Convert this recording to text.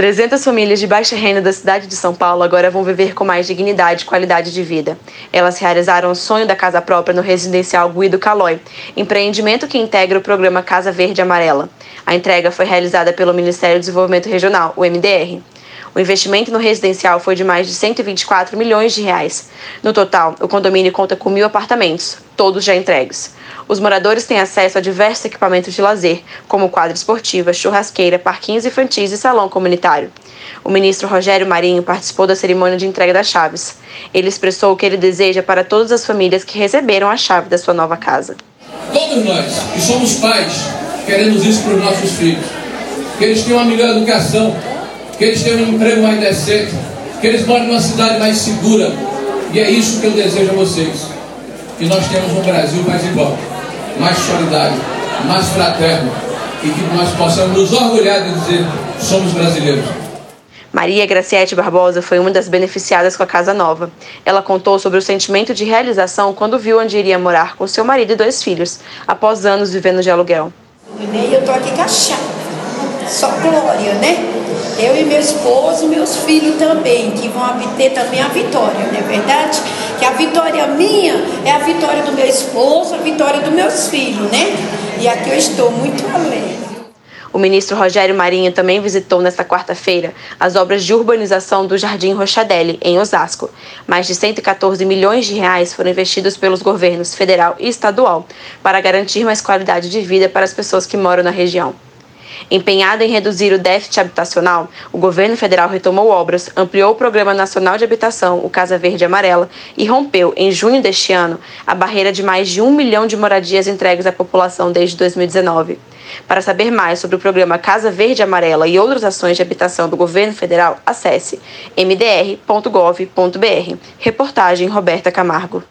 300 famílias de baixa renda da cidade de São Paulo agora vão viver com mais dignidade e qualidade de vida. Elas realizaram o sonho da casa própria no residencial Guido Calói, empreendimento que integra o programa Casa Verde Amarela. A entrega foi realizada pelo Ministério do Desenvolvimento Regional, o MDR. O investimento no residencial foi de mais de 124 milhões de reais. No total, o condomínio conta com mil apartamentos, todos já entregues. Os moradores têm acesso a diversos equipamentos de lazer, como quadra esportiva, churrasqueira, parquinhos infantis e salão comunitário. O ministro Rogério Marinho participou da cerimônia de entrega das chaves. Ele expressou o que ele deseja para todas as famílias que receberam a chave da sua nova casa. Todos nós que somos pais queremos isso para os nossos filhos. Que eles tenham uma melhor educação, que eles tenham um emprego mais decente, que eles morem numa cidade mais segura. E é isso que eu desejo a vocês. Que nós temos um Brasil mais igual mais solidário, mais fraterno e que nós possamos nos orgulhar de dizer somos brasileiros. Maria Graciete Barbosa foi uma das beneficiadas com a casa nova. Ela contou sobre o sentimento de realização quando viu onde iria morar com seu marido e dois filhos, após anos vivendo de aluguel. E eu tô aqui com a chave, só glória, né? Eu e meu esposo, meus filhos também, que vão obter também a vitória, não é verdade? Que a vitória minha é a vitória do meu esposo, a vitória dos meus filhos, né? E aqui eu estou muito alegre. O ministro Rogério Marinho também visitou nesta quarta-feira as obras de urbanização do Jardim Rochadelli, em Osasco. Mais de 114 milhões de reais foram investidos pelos governos federal e estadual para garantir mais qualidade de vida para as pessoas que moram na região. Empenhada em reduzir o déficit habitacional, o governo federal retomou obras, ampliou o Programa Nacional de Habitação, o Casa Verde e Amarela, e rompeu, em junho deste ano, a barreira de mais de um milhão de moradias entregues à população desde 2019. Para saber mais sobre o programa Casa Verde e Amarela e outras ações de habitação do governo federal, acesse mdr.gov.br. Reportagem Roberta Camargo.